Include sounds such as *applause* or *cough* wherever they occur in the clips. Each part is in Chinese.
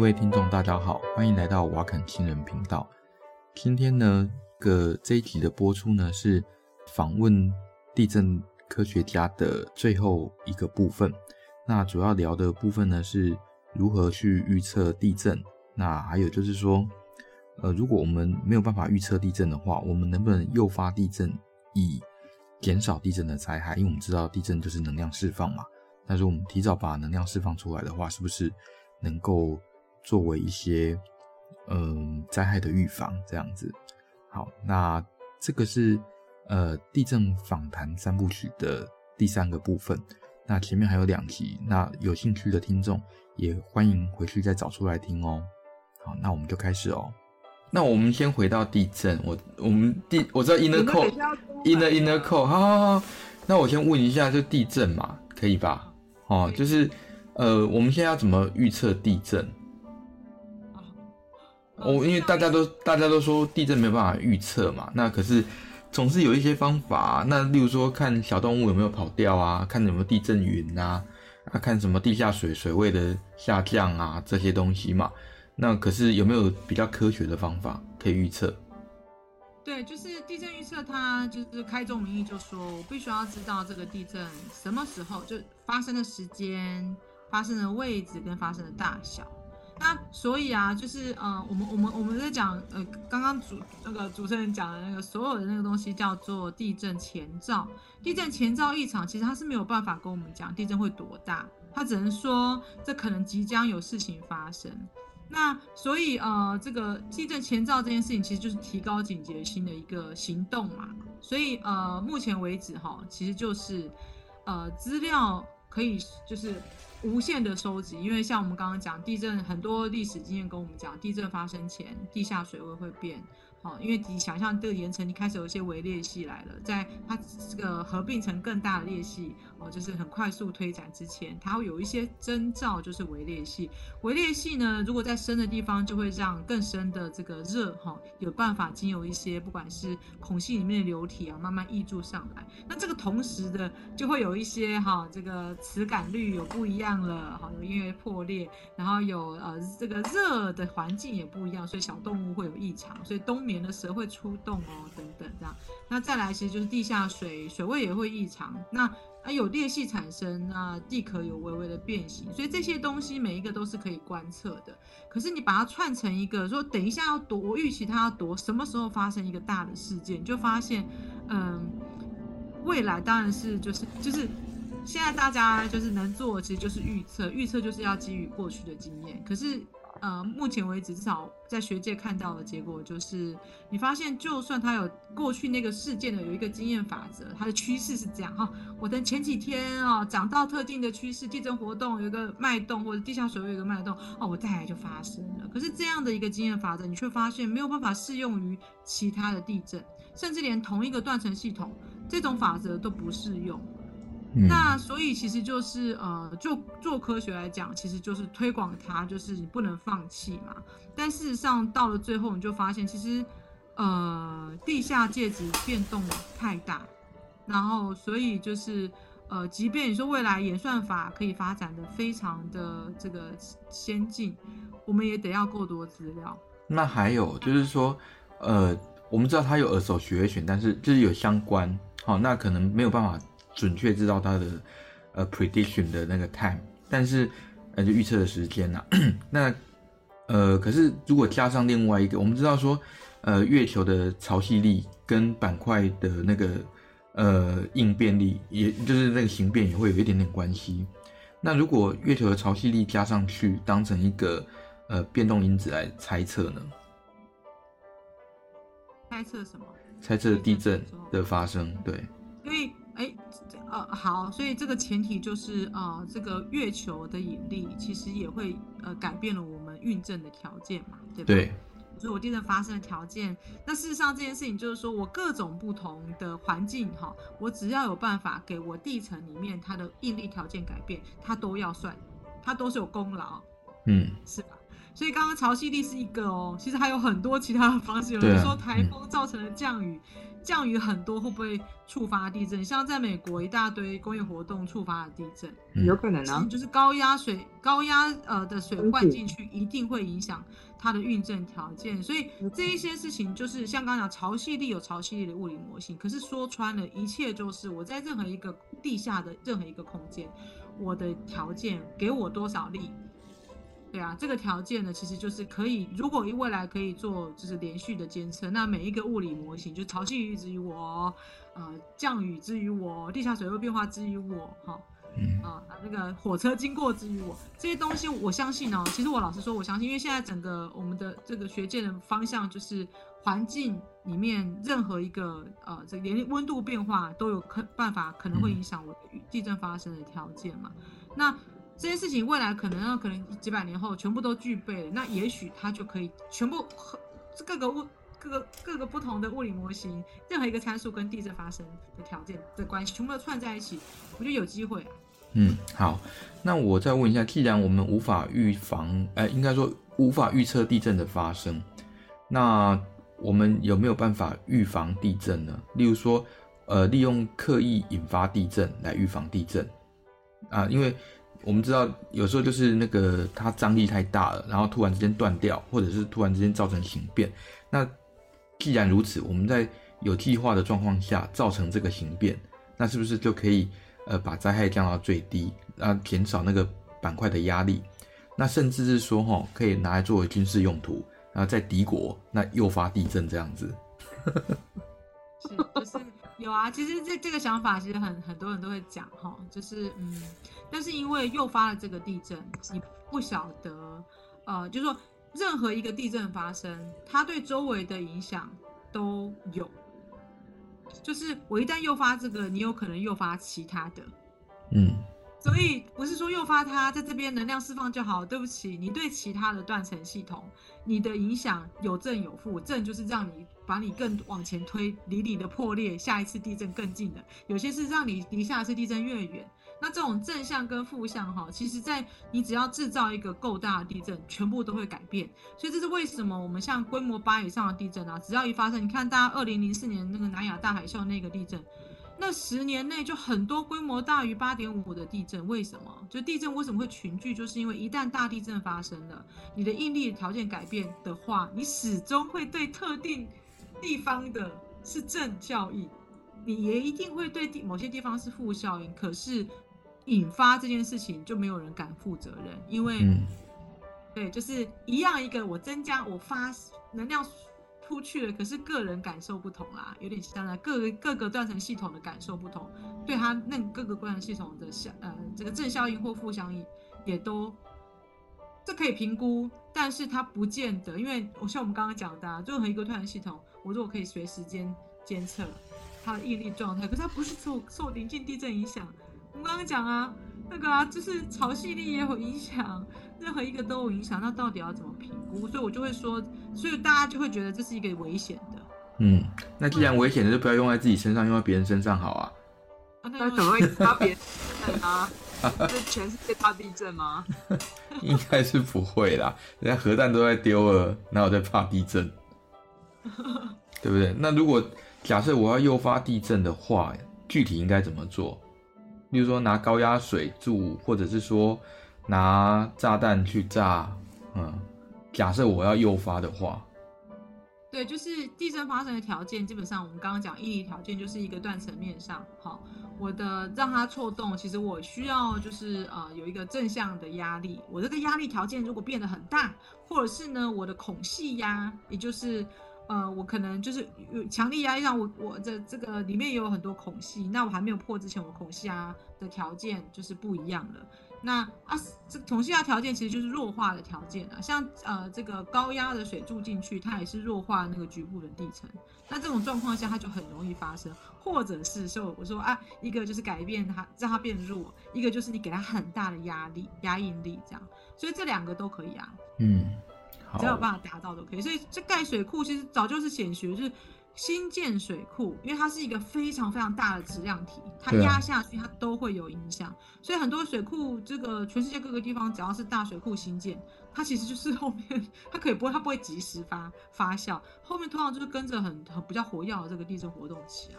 各位听众，大家好，欢迎来到瓦肯情人频道。今天呢，个这一集的播出呢，是访问地震科学家的最后一个部分。那主要聊的部分呢，是如何去预测地震。那还有就是说，呃，如果我们没有办法预测地震的话，我们能不能诱发地震，以减少地震的灾害？因为我们知道地震就是能量释放嘛。但是我们提早把能量释放出来的话，是不是能够作为一些嗯灾害的预防这样子？好，那这个是呃地震访谈三部曲的第三个部分。那前面还有两集，那有兴趣的听众也欢迎回去再找出来听哦。好，那我们就开始哦。那我们先回到地震，我我们地我知道 inner core，inner inner core，好好好。那我先问一下，就地震嘛，可以吧？哦，就是，呃，我们现在要怎么预测地震？哦，因为大家都大家都说地震没有办法预测嘛，那可是总是有一些方法。那例如说，看小动物有没有跑掉啊，看有没有地震云啊，啊，看什么地下水水位的下降啊，这些东西嘛。那可是有没有比较科学的方法可以预测？对，就是地震预测，它就是开宗明义就说，我必须要知道这个地震什么时候就发生的时间、发生的位置跟发生的大小。那所以啊，就是呃，我们我们我们在讲呃，刚刚主那个主持人讲的那个所有的那个东西叫做地震前兆。地震前兆异常，其实它是没有办法跟我们讲地震会多大，它只能说这可能即将有事情发生。那所以呃，这个地震前兆这件事情其实就是提高警觉心的一个行动嘛。所以呃，目前为止哈，其实就是呃，资料可以就是无限的收集，因为像我们刚刚讲地震，很多历史经验跟我们讲，地震发生前地下水位会变。好，因为你想象这个岩层，你开始有一些微裂隙来了，在它这个合并成更大的裂隙，哦，就是很快速推展之前，它会有一些征兆，就是微裂隙。微裂隙呢，如果在深的地方，就会让更深的这个热，哈，有办法经由一些不管是孔隙里面的流体啊，慢慢溢注上来。那这个同时的，就会有一些哈，这个磁感率有不一样了，哈，因为破裂，然后有呃这个热的环境也不一样，所以小动物会有异常，所以冬眠的蛇会出动哦，等等这样。那再来，其实就是地下水水位也会异常。那啊有裂隙产生，那地壳有微微的变形，所以这些东西每一个都是可以观测的。可是你把它串成一个，说等一下要躲，我预期它要躲，什么时候发生一个大的事件，就发现，嗯，未来当然是就是就是现在大家就是能做，其实就是预测，预测就是要基于过去的经验。可是。呃，目前为止，至少在学界看到的结果就是，你发现就算它有过去那个事件的有一个经验法则，它的趋势是这样哈。我等前几天啊，讲到特定的趋势，地震活动有一个脉动，或者地下水位有一个脉动，哦，我再来就发生了。可是这样的一个经验法则，你却发现没有办法适用于其他的地震，甚至连同一个断层系统，这种法则都不适用。嗯、那所以其实就是呃，就做科学来讲，其实就是推广它，就是你不能放弃嘛。但事实上到了最后，你就发现其实呃，地下介质变动太大，然后所以就是呃，即便你说未来演算法可以发展的非常的这个先进，我们也得要够多资料。那还有就是说，呃，我们知道它有二手学选，但是就是有相关，好，那可能没有办法。准确知道它的呃 prediction 的那个 time，但是呃就预测的时间呐、啊，*clears throat* 那呃可是如果加上另外一个，我们知道说呃月球的潮汐力跟板块的那个呃应变力，也就是那个形变也会有一点点关系。那如果月球的潮汐力加上去当成一个呃变动因子来猜测呢？猜测什么？猜测地震的发生，对。所以。哎，呃，好，所以这个前提就是，呃，这个月球的引力其实也会呃改变了我们运震的条件嘛，对吧？对。所以我地震发生的条件，那事实上这件事情就是说我各种不同的环境哈，我只要有办法给我地层里面它的应力条件改变，它都要算，它都是有功劳，嗯，是吧？所以刚刚潮汐力是一个哦，其实还有很多其他的方式。有人说台风造成的降雨。降雨很多会不会触发地震？像在美国一大堆工业活动触发了地震，嗯、有可能啊。就是高压水、高压呃的水灌进去，一定会影响它的运震条件。所以这一些事情就是像刚刚讲，潮汐力有潮汐力的物理模型。可是说穿了，一切就是我在任何一个地下的任何一个空间，我的条件给我多少力。对啊，这个条件呢，其实就是可以，如果未来可以做就是连续的监测，那每一个物理模型，就潮汐雨之于我，呃，降雨之于我，地下水位变化之于我，哈、哦，嗯啊，那个火车经过之于我，这些东西我相信哦。其实我老实说，我相信，因为现在整个我们的这个学界的方向就是环境里面任何一个呃，这个连温度变化都有可办法可能会影响我的地震发生的条件嘛，那。这些事情未来可能要可能几百年后全部都具备了，那也许它就可以全部各个物各个各个不同的物理模型，任何一个参数跟地震发生的条件的关系，全部都串在一起，我觉得有机会。嗯，好，那我再问一下，既然我们无法预防，呃，应该说无法预测地震的发生，那我们有没有办法预防地震呢？例如说，呃，利用刻意引发地震来预防地震啊，因为。我们知道，有时候就是那个它张力太大了，然后突然之间断掉，或者是突然之间造成形变。那既然如此，我们在有计划的状况下造成这个形变，那是不是就可以呃把灾害降到最低，啊减少那个板块的压力？那甚至是说哈，可以拿来作为军事用途，然后在敌国那诱发地震这样子。是，就是有啊。其实这这个想法其实很很多人都会讲哈，就是嗯。但是因为诱发了这个地震，你不晓得，呃，就是说任何一个地震发生，它对周围的影响都有。就是我一旦诱发这个，你有可能诱发其他的，嗯。所以不是说诱发它在这边能量释放就好，对不起，你对其他的断层系统，你的影响有正有负，正就是让你把你更往前推，离你的破裂下一次地震更近的，有些是让你离下一次地震越远。那这种正向跟负向哈，其实，在你只要制造一个够大的地震，全部都会改变。所以这是为什么我们像规模八以上的地震啊，只要一发生，你看大家二零零四年那个南亚大海啸那个地震，那十年内就很多规模大于八点五的地震。为什么？就地震为什么会群聚？就是因为一旦大地震发生了，你的应力条件改变的话，你始终会对特定地方的是正效应，你也一定会对地某些地方是负效应。可是。引发这件事情就没有人敢负责任，因为，嗯、对，就是一样一个我增加我发能量出去了，可是个人感受不同啦，有点像各个各个断层系统的感受不同，对他那各个断层系统的效呃这个正效应或负效应也都这可以评估，但是它不见得，因为我像我们刚刚讲的、啊，任何一个断层系统，我如果可以随时间监测它的应力状态，可是它不是受受临近地震影响。我们刚刚讲啊，那个啊，就是潮汐力也有影响，任何一个都有影响，那到底要怎么评估？所以我就会说，所以大家就会觉得这是一个危险的。嗯，那既然危险的，就不要用在自己身上，用在别人身上好啊。那怎么会怕别人地震啊？*laughs* 是全世界怕地震吗？*laughs* 应该是不会啦，人家核弹都在丢了，哪有在怕地震？*laughs* 对不对？那如果假设我要诱发地震的话，具体应该怎么做？例如说拿高压水柱，或者是说拿炸弹去炸，嗯，假设我要诱发的话，对，就是地震发生的条件，基本上我们刚刚讲应力条件就是一个断层面上，好，我的让它错动，其实我需要就是呃有一个正向的压力，我这个压力条件如果变得很大，或者是呢我的孔隙压，也就是。呃，我可能就是有强力压力上，我我的这个里面也有很多孔隙，那我还没有破之前，我孔隙压的条件就是不一样了。那啊，这孔隙压条件其实就是弱化的条件啊，像呃这个高压的水注进去，它也是弱化那个局部的地层。那这种状况下，它就很容易发生，或者是说我说啊，一个就是改变它，让它变弱，一个就是你给它很大的压力，压应力这样，所以这两个都可以啊。嗯。只要有办法达到都可以，所以这盖水库其实早就是显学，就是新建水库，因为它是一个非常非常大的质量体，它压下去它都会有影响，啊、所以很多水库，这个全世界各个地方只要是大水库新建，它其实就是后面 *laughs* 它可以不会，它不会及时发发酵，后面通常就是跟着很很比较活跃的这个地震活动起啊，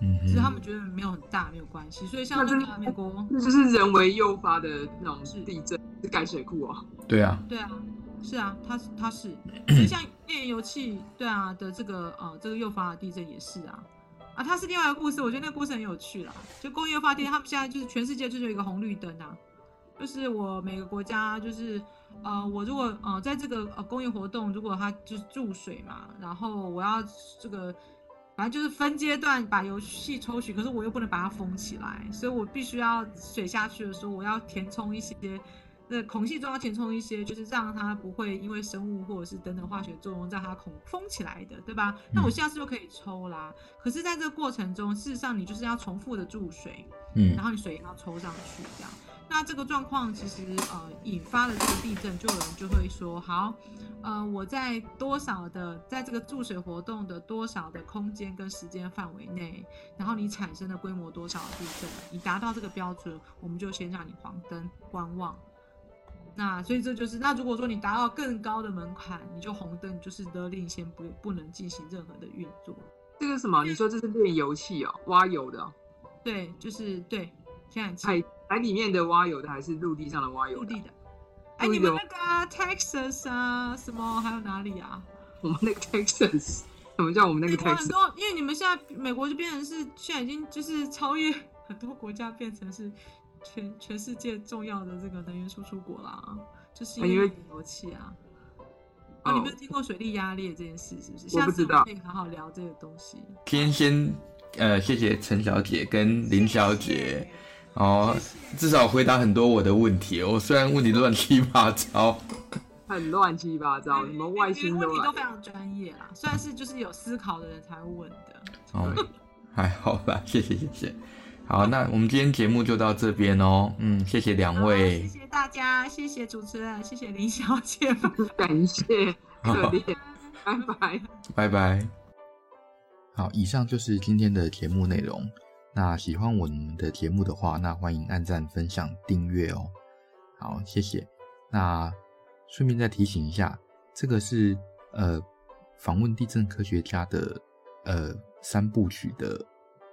嗯，其实他们觉得没有很大没有关系，所以像那个美国，那就是人为诱发的那种地震是。盖水库啊，对啊，对啊。是啊，它是它是，*clears throat* 就像页岩油气，对啊的这个呃这个诱发的地震也是啊，啊它是另外一个故事，我觉得那个故事很有趣啦。就工业发电，他们现在就是全世界就是有一个红绿灯啊，就是我每个国家就是呃我如果呃在这个呃工业活动，如果它就是注水嘛，然后我要这个反正就是分阶段把油气抽取，可是我又不能把它封起来，所以我必须要水下去的时候，我要填充一些。那孔隙中要填充一些，就是让它不会因为生物或者是等等化学作用让它孔封起来的，对吧？那我下次就可以抽啦。嗯、可是，在这个过程中，事实上你就是要重复的注水，嗯，然后你水也要抽上去，这样。那这个状况其实呃引发了这个地震，就有人就会说，好，呃，我在多少的在这个注水活动的多少的空间跟时间范围内，然后你产生的规模多少的地震，你达到这个标准，我们就先让你黄灯观望。那所以这就是，那如果说你达到更高的门槛，你就红灯，就是勒令先不不能进行任何的运作。这个什么？你说这是炼油器哦，挖油的哦？对，就是对。现在海海里面的挖油的，还是陆地上的挖油的？陆地的。哎，你们那个 Texas 啊，什么还有哪里啊？*laughs* 我们那个 Texas，*laughs* 什么叫我们那个 Texas？很多，因为你们现在美国就变成是现在已经就是超越 *laughs* 很多国家，变成是。全全世界重要的这个能源输出国啦，就是因为油气啊。哦，你没有听过水力压裂这件事是不是？我不知道。下次我们可以好好聊这个东西。天先，呃，谢谢陈小姐跟林小姐，哦，至少回答很多我的问题。我虽然问题乱七八糟，*laughs* 很乱七八糟，什么外星的问题都非常专业啦，算是就是有思考的人才会问的。哦，*laughs* 还好吧，谢谢谢谢。好，那我们今天节目就到这边哦。嗯，谢谢两位，谢谢大家，谢谢主持人，谢谢林小姐，感谢，可怜，*laughs* 拜拜，拜拜。好，以上就是今天的节目内容。那喜欢我们的节目的话，那欢迎按赞、分享、订阅哦。好，谢谢。那顺便再提醒一下，这个是呃访问地震科学家的呃三部曲的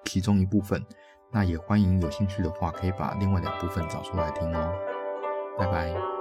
其中一部分。那也欢迎有兴趣的话，可以把另外两部分找出来听哦。拜拜。